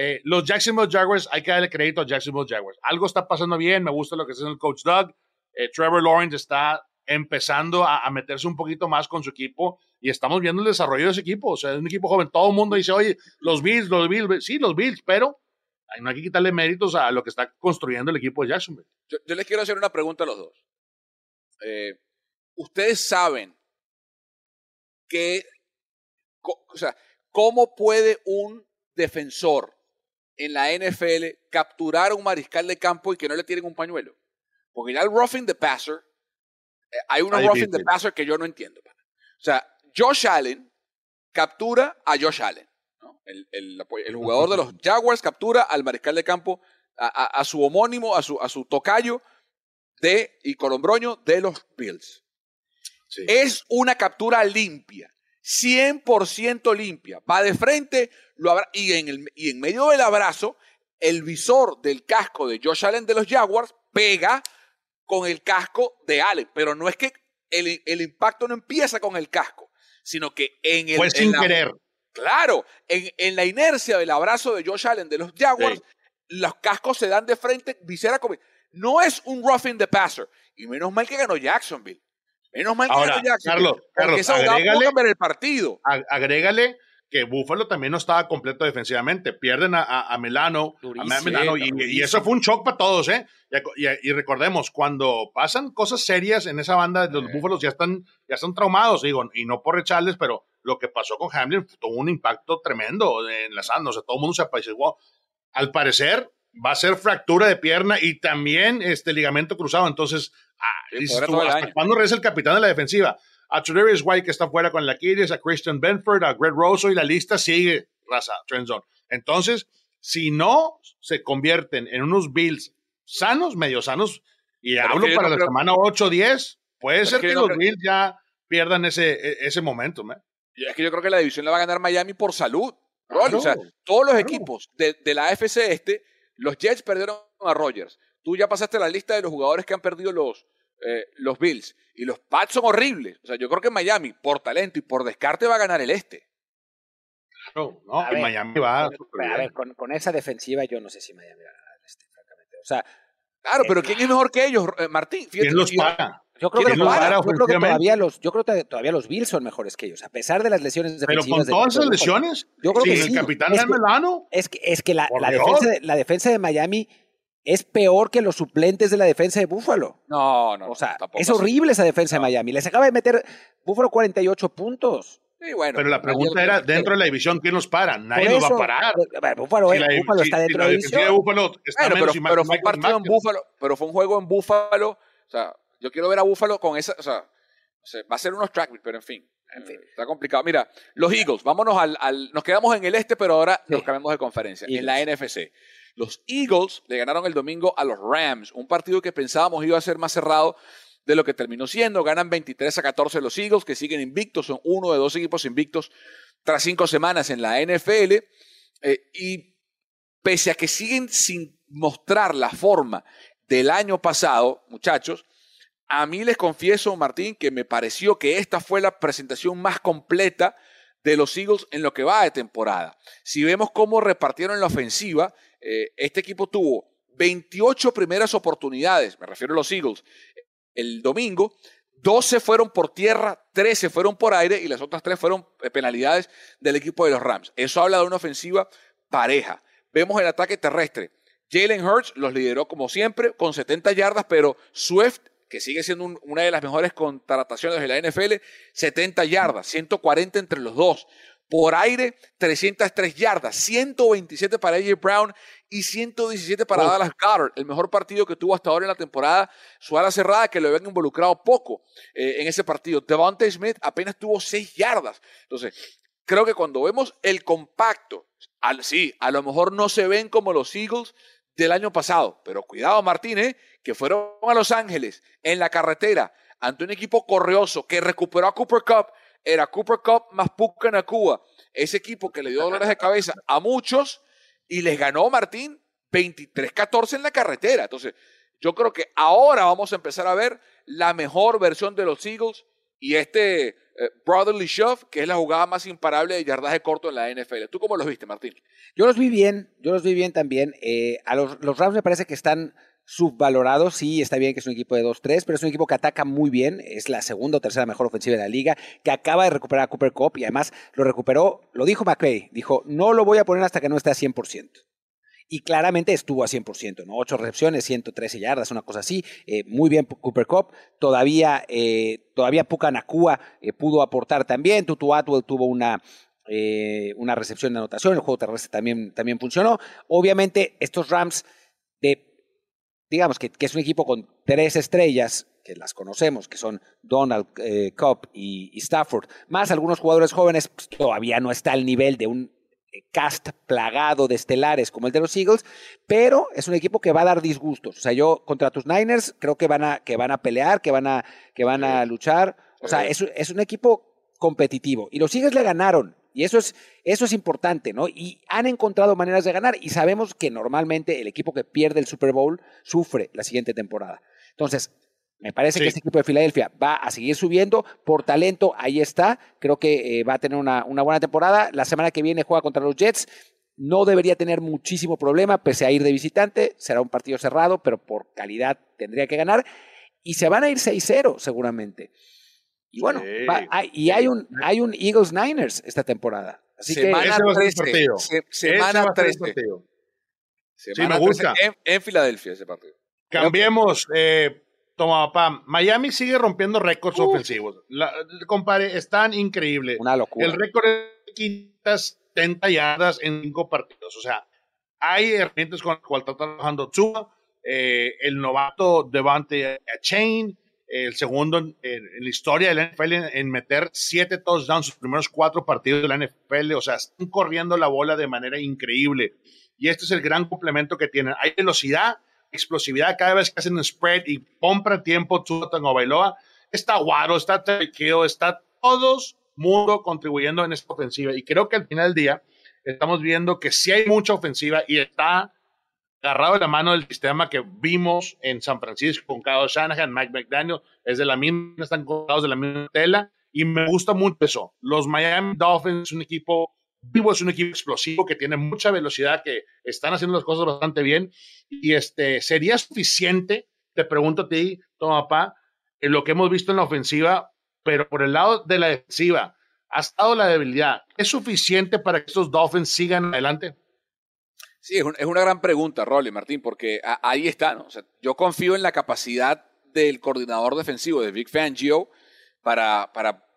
S4: eh, los Jacksonville Jaguars, hay que darle crédito a Jacksonville Jaguars. Algo está pasando bien, me gusta lo que está el coach Doug. Eh, Trevor Lawrence está empezando a, meterse un poquito más con su equipo y estamos viendo el desarrollo de ese equipo. O sea, es un equipo joven. Todo el mundo dice, oye, los Bills, los Bills, sí, los Bills, pero no hay que quitarle méritos a lo que está construyendo el equipo de Jacksonville.
S2: Yo, les quiero hacer una pregunta a los dos. Eh, ustedes saben que, o sea, ¿cómo puede un defensor en la NFL capturar a un mariscal de campo y que no le tienen un pañuelo. Porque ya el roughing the passer, eh, hay unos roughing the passer que yo no entiendo. O sea, Josh Allen captura a Josh Allen. El, jugador de los Jaguars captura al mariscal de campo, a, su homónimo, a su, a su tocayo de, y colombroño de los Bills. Es una captura limpia. 100% limpia. Va de frente lo y, en el, y en medio del abrazo, el visor del casco de Josh Allen de los Jaguars pega con el casco de Allen. Pero no es que el, impacto no empieza con el casco, sino que en el.
S4: Fue sin querer.
S2: Claro, en, la inercia del abrazo de Josh Allen de los Jaguars, los cascos se dan de frente, visera como. No es un roughing the passer. Y menos mal que ganó Jacksonville. Menos mal que
S4: Ahora, Carlos, Carlos,
S2: agrégale, el partido.
S4: agrégale que Buffalo también no estaba completo defensivamente. Pierden a, a, Milano, y, eso fue un shock para todos, ¿eh? Y, recordemos, cuando pasan cosas serias en esa banda, los Búfalos ya están, ya están traumados, digo, y no por recharles, pero lo que pasó con Hamlin tuvo un impacto tremendo en la o sea, todo el mundo se apaciguó. Al parecer, va a ser fractura de pierna y también este ligamento cruzado, entonces ¿hasta cuándo regresa el capitán de la defensiva? A Tredavious White que está fuera con la Aquiles, a Christian Benford, a Greg Rosso y la lista sigue, raza, Trenzone. Entonces, si no se convierten en unos Bills sanos, medio sanos, y hablo para la semana 8 o 10, puede ser que, los Bills ya pierdan ese, e, ese momento.
S2: Es que yo creo que la división la va a ganar Miami por salud. o sea, todos los equipos de, de la AFC este, los Jets perdieron a Rogers, Tú ya pasaste la lista de los jugadores que han perdido los, eh, los Bills. Y los Pats son horribles. O sea, yo creo que Miami, por talento y por descarte, va a ganar el este.
S4: Claro, no, Miami va.
S1: A, ver, con, esa defensiva, yo no sé si Miami va a ganar el este, francamente. O sea.
S2: Claro, pero ¿quién es mejor que ellos, eh, Martín?
S4: ¿Quién los paga?
S1: Yo creo, que, todavía los, yo creo que todavía los Bills son mejores que ellos, a pesar de las lesiones defensivas.
S4: Pero con todas esas lesiones, yo creo que el capitán es Melano.
S1: Es que, es que la, defensa la defensa de Miami es peor que los suplentes de la defensa de Búfalo.
S2: No, no.
S1: O sea, es horrible esa defensa de Miami. Les acaba de meter Búfalo 48 puntos.
S4: pero la pregunta era, dentro de la división, ¿quién nos para? Nadie nos va a parar.
S1: Búfalo, está dentro de la división. De
S2: Búfalo está pero, pero fue un partido en Búfalo, pero fue un juego en Búfalo. O sea, yo quiero ver a Búfalo con esa, o sea, va a ser unos track, pero en fin. Está complicado. Mira, los Eagles, vámonos al, Nos quedamos en el este, pero ahora nos cambiamos de conferencia. En la NFC. Los Eagles le ganaron el domingo a los Rams, un partido que pensábamos iba a ser más cerrado de lo que terminó siendo. Ganan 23 a 14 los Eagles, que siguen invictos, son uno de dos equipos invictos tras cinco semanas en la NFL. Eh, y pese a que siguen sin mostrar la forma del año pasado, muchachos, a mí les confieso, Martín, que me pareció que esta fue la presentación más completa de los Eagles en lo que va de temporada. Si vemos cómo repartieron la ofensiva, eh, este equipo tuvo 28 primeras oportunidades, me refiero a los Eagles, el domingo, 12 fueron por tierra, 13 fueron por aire y las otras 3 fueron eh, penalidades del equipo de los Rams. Eso habla de una ofensiva pareja. Vemos el ataque terrestre. Jalen Hurts los lideró como siempre con 70 yardas, pero Swift que sigue siendo una de las mejores contrataciones de la NFL, 70 yardas, 140 entre los dos. Por aire, 303 yardas, 127 para AJ Brown y 117 para Dallas Goddard, el mejor partido que tuvo hasta ahora en la temporada. Su ala cerrada, que lo habían involucrado poco eh, en ese partido. Devontae Smith apenas tuvo 6 yardas. Entonces, creo que cuando vemos el compacto, al, sí, a lo mejor no se ven como los Eagles del año pasado, pero cuidado Martínez, que fueron a Los Ángeles en la carretera ante un equipo correoso que recuperó a Cooper Cup, era Cooper Cup más Puka Nakua, ese equipo que le dio dolores de cabeza a muchos y les ganó Martín 23-14 en la carretera. Entonces, yo creo que ahora vamos a empezar a ver la mejor versión de los Eagles y este eh, Brotherly Shove, que es la jugada más imparable de yardaje corto en la NFL. ¿Tú cómo los viste, Martín?
S1: Yo los vi bien, yo los vi bien también. Eh, a los, los Rams me parece que están subvalorado. Sí, está bien que es un equipo de 2-3, pero es un equipo que ataca muy bien. Es la segunda o tercera mejor ofensiva de la liga, que acaba de recuperar a Cooper Cup y además lo recuperó, lo dijo McVay, dijo, no lo voy a poner hasta que no esté a 100%. Y claramente estuvo a 100%, ¿no? Ocho recepciones, 113 yardas, una cosa así. Eh, muy bien Cooper Cup. Todavía, eh, todavía Puka Nakua eh, pudo aportar también. Tutu Atwell tuvo una, una recepción de anotación. El juego terrestre también, también funcionó. Obviamente, estos Rams de digamos que, es un equipo con tres estrellas, que las conocemos, que son Donald, eh, Cobb y, Stafford, más algunos jugadores jóvenes, pues, todavía no está al nivel de un eh, cast plagado de estelares como el de los Eagles, pero es un equipo que va a dar disgustos. O sea, yo contra tus Niners creo que van a, que van a pelear, que van a, que van a luchar. O sea, es, es un equipo competitivo. Y los Eagles le ganaron. Y eso es, eso es importante, ¿no? Y han encontrado maneras de ganar y sabemos que normalmente el equipo que pierde el Super Bowl sufre la siguiente temporada. Entonces, me parece que este equipo de Filadelfia va a seguir subiendo por talento, ahí está. Creo que eh, va a tener una, una, buena temporada. La semana que viene juega contra los Jets. No debería tener muchísimo problema, pese a ir de visitante. Será un partido cerrado, pero por calidad tendría que ganar. Y se van a ir 6-0 seguramente. Y bueno, y hay un, hay un Eagles Niners esta temporada. Así
S2: semana
S1: que,
S2: 13. semana 13.
S4: sí, me gusta.
S2: En, Filadelfia ese partido.
S4: Cambiemos. Eh, toma, papá. Miami sigue rompiendo récords ofensivos. La, compare, están increíble.
S1: Una locura.
S4: El récord es 570 yardas en cinco partidos. O sea, hay herramientas con las cuales está trabajando Tua, eh, el novato Devante Chain, el segundo en, la historia de la NFL en, meter siete touchdowns sus primeros cuatro partidos de la NFL. O sea, están corriendo la bola de manera increíble. Y este es el gran complemento que tienen. Hay velocidad, explosividad cada vez que hacen un spread y compra tiempo Tua Bailoa. Está Guaro, está Tequeo, está todos mundo contribuyendo en esta ofensiva. Y creo que al final del día estamos viendo que sí hay mucha ofensiva y está agarrado de la mano del sistema que vimos en San Francisco con Kyle Shanahan, Mike McDaniel, es de la misma, están colgados de la misma tela y me gusta mucho eso. Los Miami Dolphins es un equipo vivo, es un equipo explosivo que tiene mucha velocidad, que están haciendo las cosas bastante bien y este sería suficiente, te pregunto a ti, toma papá, en lo que hemos visto en la ofensiva, pero por el lado de la defensiva, ha estado la debilidad. ¿Es suficiente para que estos Dolphins sigan adelante?
S2: Sí, es, una gran pregunta, Rolly Martín, porque ahí está. ¿no? yo confío en la capacidad del coordinador defensivo de Vic Fangio para, para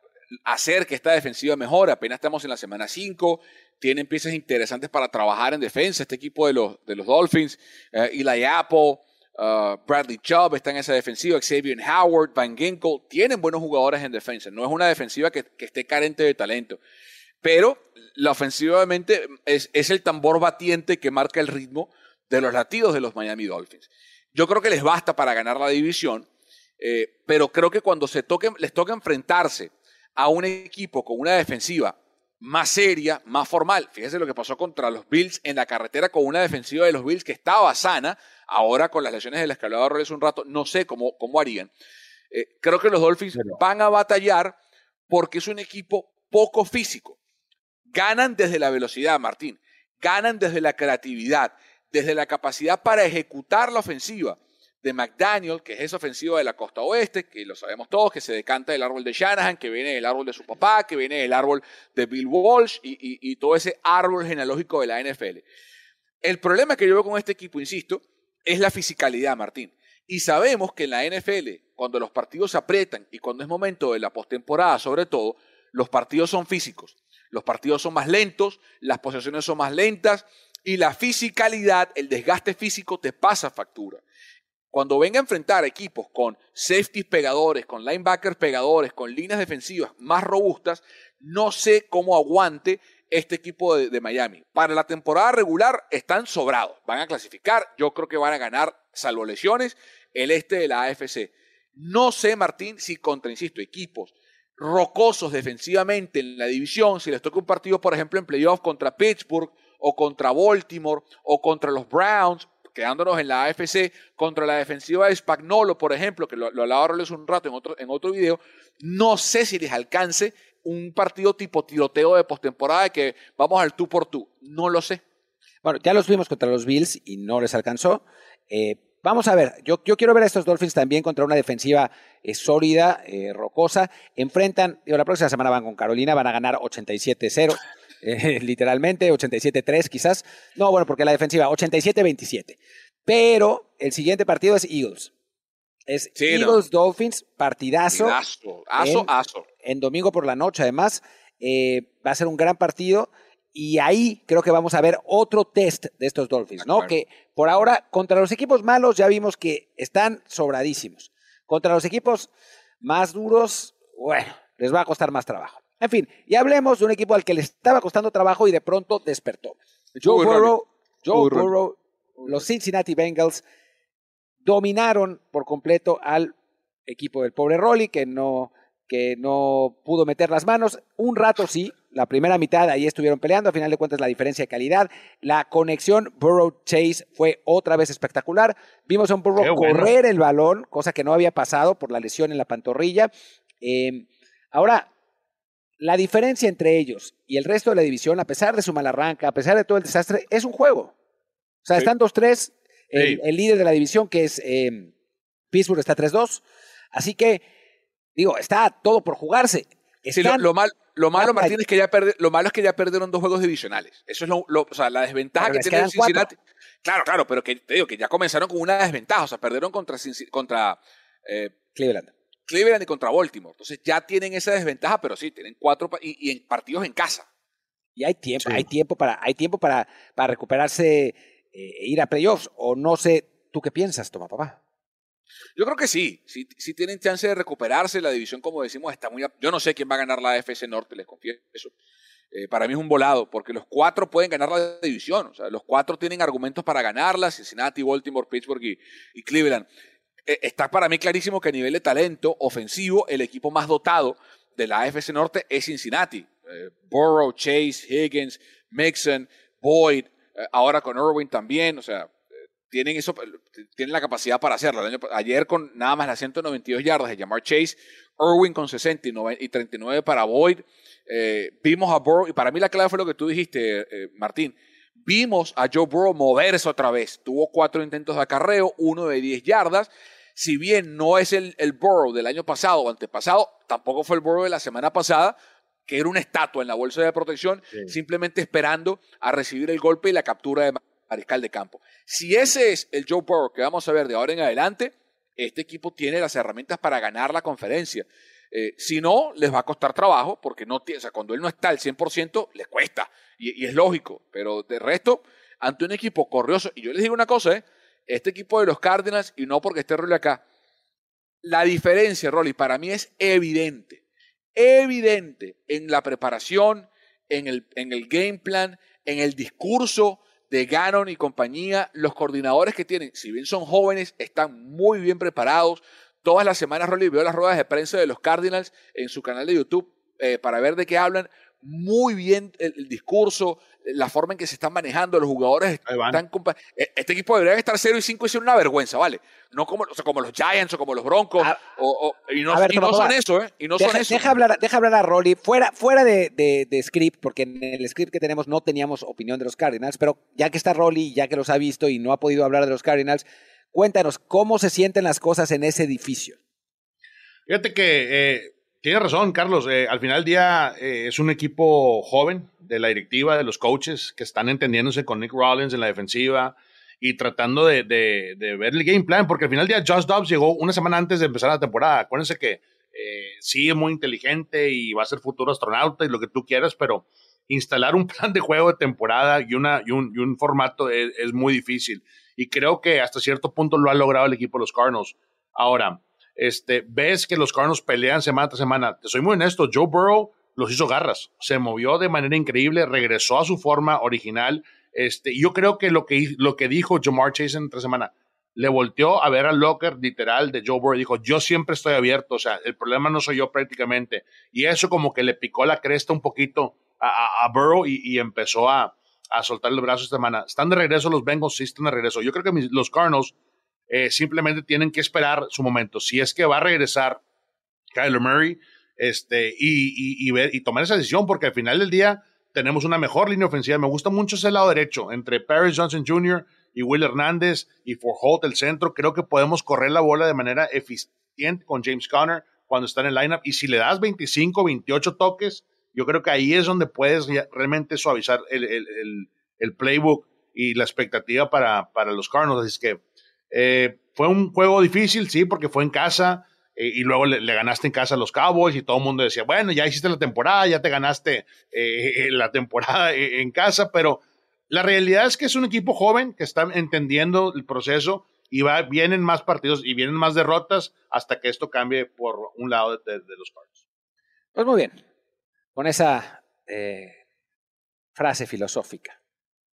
S2: hacer que esta defensiva mejore. Apenas estamos en la semana 5, tienen piezas interesantes para trabajar en defensa. Este equipo de los, de los Dolphins, uh, Eli Apple, uh, Bradley Chubb está en esa defensiva, Xavier Howard, Van Ginkel, tienen buenos jugadores en defensa. No es una defensiva que, que esté carente de talento. Pero la ofensivamente es, es el tambor batiente que marca el ritmo de los latidos de los Miami Dolphins. Yo creo que les basta para ganar la división, eh, pero creo que cuando se toque, les toca enfrentarse a un equipo con una defensiva más seria, más formal. Fíjese lo que pasó contra los Bills en la carretera con una defensiva de los Bills que estaba sana. Ahora con las lesiones del escalador hace un rato, no sé cómo, cómo harían. Eh, creo que los Dolphins van a batallar porque es un equipo poco físico. Ganan desde la velocidad, Martín. Ganan desde la creatividad, desde la capacidad para ejecutar la ofensiva de McDaniel, que es esa ofensiva de la costa oeste, que lo sabemos todos, que se decanta del árbol de Shanahan, que viene del árbol de su papá, que viene del árbol de Bill Walsh y, todo ese árbol genealógico de la NFL. El problema que yo veo con este equipo, insisto, es la fisicalidad, Martín. Y sabemos que en la NFL, cuando los partidos se aprietan y cuando es momento de la postemporada, sobre todo, los partidos son físicos. Los partidos son más lentos, las posiciones son más lentas y la fisicalidad, el desgaste físico te pasa factura. Cuando venga a enfrentar equipos con safeties pegadores, con linebackers pegadores, con líneas defensivas más robustas, no sé cómo aguante este equipo de, Miami. Para la temporada regular están sobrados, van a clasificar, yo creo que van a ganar, salvo lesiones, el este de la AFC. No sé, Martín, si contra, insisto, equipos rocosos defensivamente en la división, si les toca un partido, por ejemplo, en playoff contra Pittsburgh o contra Baltimore o contra los Browns quedándonos en la AFC contra la defensiva de Spagnolo, por ejemplo, que lo, lo un rato en otro, en otro video, no sé si les alcance un partido tipo tiroteo de postemporada que vamos al tú por tú. No lo sé.
S1: Bueno, ya los vimos contra los Bills y no les alcanzó. Eh, vamos a ver, yo, yo, quiero ver a estos Dolphins también contra una defensiva eh, sólida, eh, rocosa. Enfrentan, digo, la próxima semana van con Carolina, van a ganar 87-0. Eh, literalmente, 87-3 quizás. No, bueno, porque la defensiva, 87-27. Pero el siguiente partido es Eagles. Es Eagles Dolphins, partidazo.
S2: Aso, aso, aso.
S1: En domingo por la noche, además. Eh, va a ser un gran partido. Y ahí creo que vamos a ver otro test de estos Dolphins, ¿no? Que por ahora, contra los equipos malos, ya vimos que están sobradísimos. Contra los equipos más duros, bueno, les va a costar más trabajo. En fin, y hablemos de un equipo al que le estaba costando trabajo y de pronto despertó. Joe Burrow, Joe Burrow, los Cincinnati Bengals dominaron por completo al equipo del pobre Rolly, que no, que no pudo meter las manos. Un rato sí, la primera mitad ahí estuvieron peleando, a final de cuentas la diferencia de calidad. La conexión Burrow-Chase fue otra vez espectacular. Vimos a un Burrow correr el balón, cosa que no había pasado por la lesión en la pantorrilla. Eh, ahora, la diferencia entre ellos y el resto de la división, a pesar de su mal arranca, a pesar de todo el desastre, es un juego. O sea, están 2-3, el, líder de la división, que es eh, Pittsburgh, está 3-2. Así que, digo, está todo por jugarse.
S2: lo, mal, lo, malo, Martín, es que ya lo malo es que ya perdieron dos juegos divisionales. Eso es lo, o sea, la desventaja que tiene Cincinnati. Claro, claro, pero que te digo que ya comenzaron con una desventaja. O sea, perdieron contra, contra
S1: eh, Cleveland.
S2: Cleveland y contra Baltimore. Entonces ya tienen esa desventaja, pero sí, tienen cuatro y, en partidos en casa.
S1: Y hay tiempo, hay tiempo para, hay tiempo para, para recuperarse e ir a playoffs. O no sé, ¿tú qué piensas, toma papá?
S2: Yo creo que sí, sí, tienen chance de recuperarse. La división, como decimos, está muy. Yo no sé quién va a ganar la AFC Norte, les confieso. Eh, para mí es un volado, porque los cuatro pueden ganar la división. O sea, los cuatro tienen argumentos para ganarla: Cincinnati, Baltimore, Pittsburgh y Cleveland. Eh, está para mí clarísimo que a nivel de talento ofensivo, el equipo más dotado de la AFC Norte es Cincinnati. Eh, Burrow, Chase, Higgins, Mixon, Boyd, eh, ahora con Irwin también, o sea, tienen eso, tienen la capacidad para hacerlo. ayer con nada más las 192 yardas de llamar Chase, Irwin con 60 y, 39 para Boyd. vimos a Burrow, y para mí la clave fue lo que tú dijiste, Martín. Vimos a Joe Burrow moverse otra vez. Tuvo cuatro intentos de acarreo, uno de 10 yardas. Si bien no es el, el Burrow del año pasado o antepasado, tampoco fue el Burrow de la semana pasada, que era una estatua en la bolsa de protección, simplemente esperando a recibir el golpe y la captura de mariscal de campo. Si ese es el Joe Burrow que vamos a ver de ahora en adelante, este equipo tiene las herramientas para ganar la conferencia. Eh, si no, les va a costar trabajo porque no tiene, o sea, cuando él no está al 100%, les cuesta. Y, es lógico. Pero de resto, ante un equipo corrioso, y yo les digo una cosa, ¿eh? Este equipo de los Cardinals, y no porque esté Rolly acá, la diferencia, Rolly, para mí es evidente. Evidente en la preparación, en el, en el game plan, en el discurso de Gannon y compañía, los coordinadores que tienen, si bien son jóvenes, están muy bien preparados. Todas las semanas Rolly veo las ruedas de prensa de los Cardinals en su canal de YouTube eh, para ver de qué hablan. Muy bien el, discurso, la forma en que se están manejando, los jugadores están... E, este equipo debería estar 0 y 5 y ser una vergüenza, ¿vale? No como, como los Giants o como los Broncos. Ah, y no, son eso, ¿eh? Y no
S1: deja,
S2: son eso.
S1: Deja hablar, deja hablar a Rolly fuera, fuera de, de, script, porque en el script que tenemos no teníamos opinión de los Cardinals, pero ya que está Rolly, ya que los ha visto y no ha podido hablar de los Cardinals, cuéntanos, ¿cómo se sienten las cosas en ese edificio?
S4: Fíjate que eh, tiene razón, Carlos. Eh, al final del día eh, es un equipo joven de la directiva, de los coaches, que están entendiéndose con Nick Rollins en la defensiva y tratando de, ver el game plan, porque al final del día Josh Dobbs llegó una semana antes de empezar la temporada. Acuérdense que sí es muy inteligente y va a ser futuro astronauta y lo que tú quieras, pero instalar un plan de juego de temporada y, una, y, un, formato es, es, muy difícil. Y creo que hasta cierto punto lo ha logrado el equipo de los Cardinals. Ahora, este, ves que los Cardinals pelean semana tras semana. Te soy muy honesto, Joe Burrow los hizo garras, se movió de manera increíble, regresó a su forma original. Este, yo creo que lo que, lo que dijo Jamar Chase en tres semanas, le volteó a ver al locker literal de Joe Burrow y dijo, yo siempre estoy abierto, o sea, el problema no soy yo prácticamente. Y eso como que le picó la cresta un poquito a, Burrow y, empezó a, a soltar el brazo esta semana. Están de regreso los Bengals, sí están de regreso. Yo creo que los Cardinals eh, simplemente tienen que esperar su momento. Si es que va a regresar Kyler Murray este, y, y, ver, y tomar esa decisión, porque al final del día tenemos una mejor línea ofensiva. Me gusta mucho ese lado derecho entre Paris Johnson Jr. y Will Hernández y For Holt el centro. Creo que podemos correr la bola de manera eficiente con James Conner cuando está en el lineup. Y si le das 25, 28 toques, yo creo que ahí es donde puedes realmente suavizar el, el, el, playbook y la expectativa para, para los Cardinals. Así que eh, fue un juego difícil, sí, porque fue en casa eh, y luego le, ganaste en casa a los Cowboys y todo el mundo decía, bueno, ya hiciste la temporada, ya te ganaste eh, la temporada en casa, pero la realidad es que es un equipo joven que está entendiendo el proceso y va, vienen más partidos y vienen más derrotas hasta que esto cambie por un lado de, los partidos.
S1: Pues muy bien, con esa frase filosófica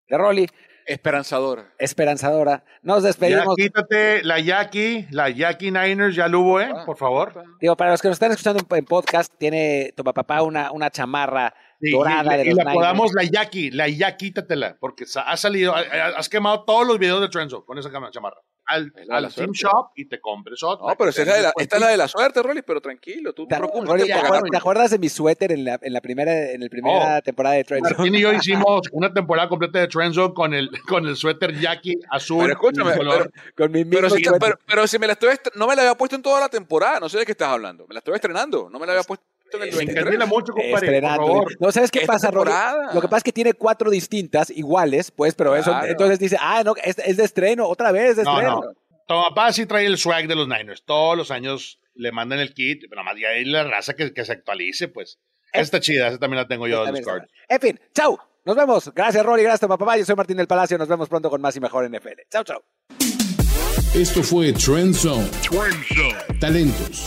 S1: de Rolly,
S2: Esperanzadora.
S1: Esperanzadora. Nos despedimos.
S4: Ya quítate la Jackie, la Jackie Niners, ya lo hubo, ¿eh? Ah, Por favor.
S1: Digo, para los que nos están escuchando en podcast, tiene tu papá una, una chamarra dorada
S4: y, de y la podamos la Jackie, la Jackie, quítatela, porque ha salido, has quemado todos los videos de Trenzo con esa chamarra al, al Team Shop y te compres otra.
S2: No, pero esta es la de la suerte, Rolly, pero tranquilo, tú
S1: te, ¿te, acuerdas de mi suéter en la, en la primera, en la primera oh, temporada de Trenzo?
S4: Martín y yo hicimos una temporada completa de Trenzo con el, con el suéter Jackie azul.
S2: Pero escúchame, pero, con mi pero, si, pero, si me la estoy no me la había puesto en toda la temporada, no sé de qué estás hablando. Me la estoy estrenando, no me la había puesto.
S4: Encandila mucho, compadre, por favor.
S1: No, ¿sabes qué pasa, Rolly? Lo que pasa es que tiene cuatro distintas, iguales, pues, pero eso, entonces dice, ah, no, es, es de estreno, otra vez de estreno. No,
S4: tu papá sí trae el swag de los Niners. Todos los años le mandan el kit, pero nada más ya hay la raza que, que se actualice, pues. Esta chida, esa también la tengo yo
S1: de los En fin, chau. Nos vemos. Gracias, Rory. Gracias, papá. Yo soy Martín del Palacio. Nos vemos pronto con más y mejor NFL. Chau, chau.
S3: Esto fue Trend Zone. Talentos.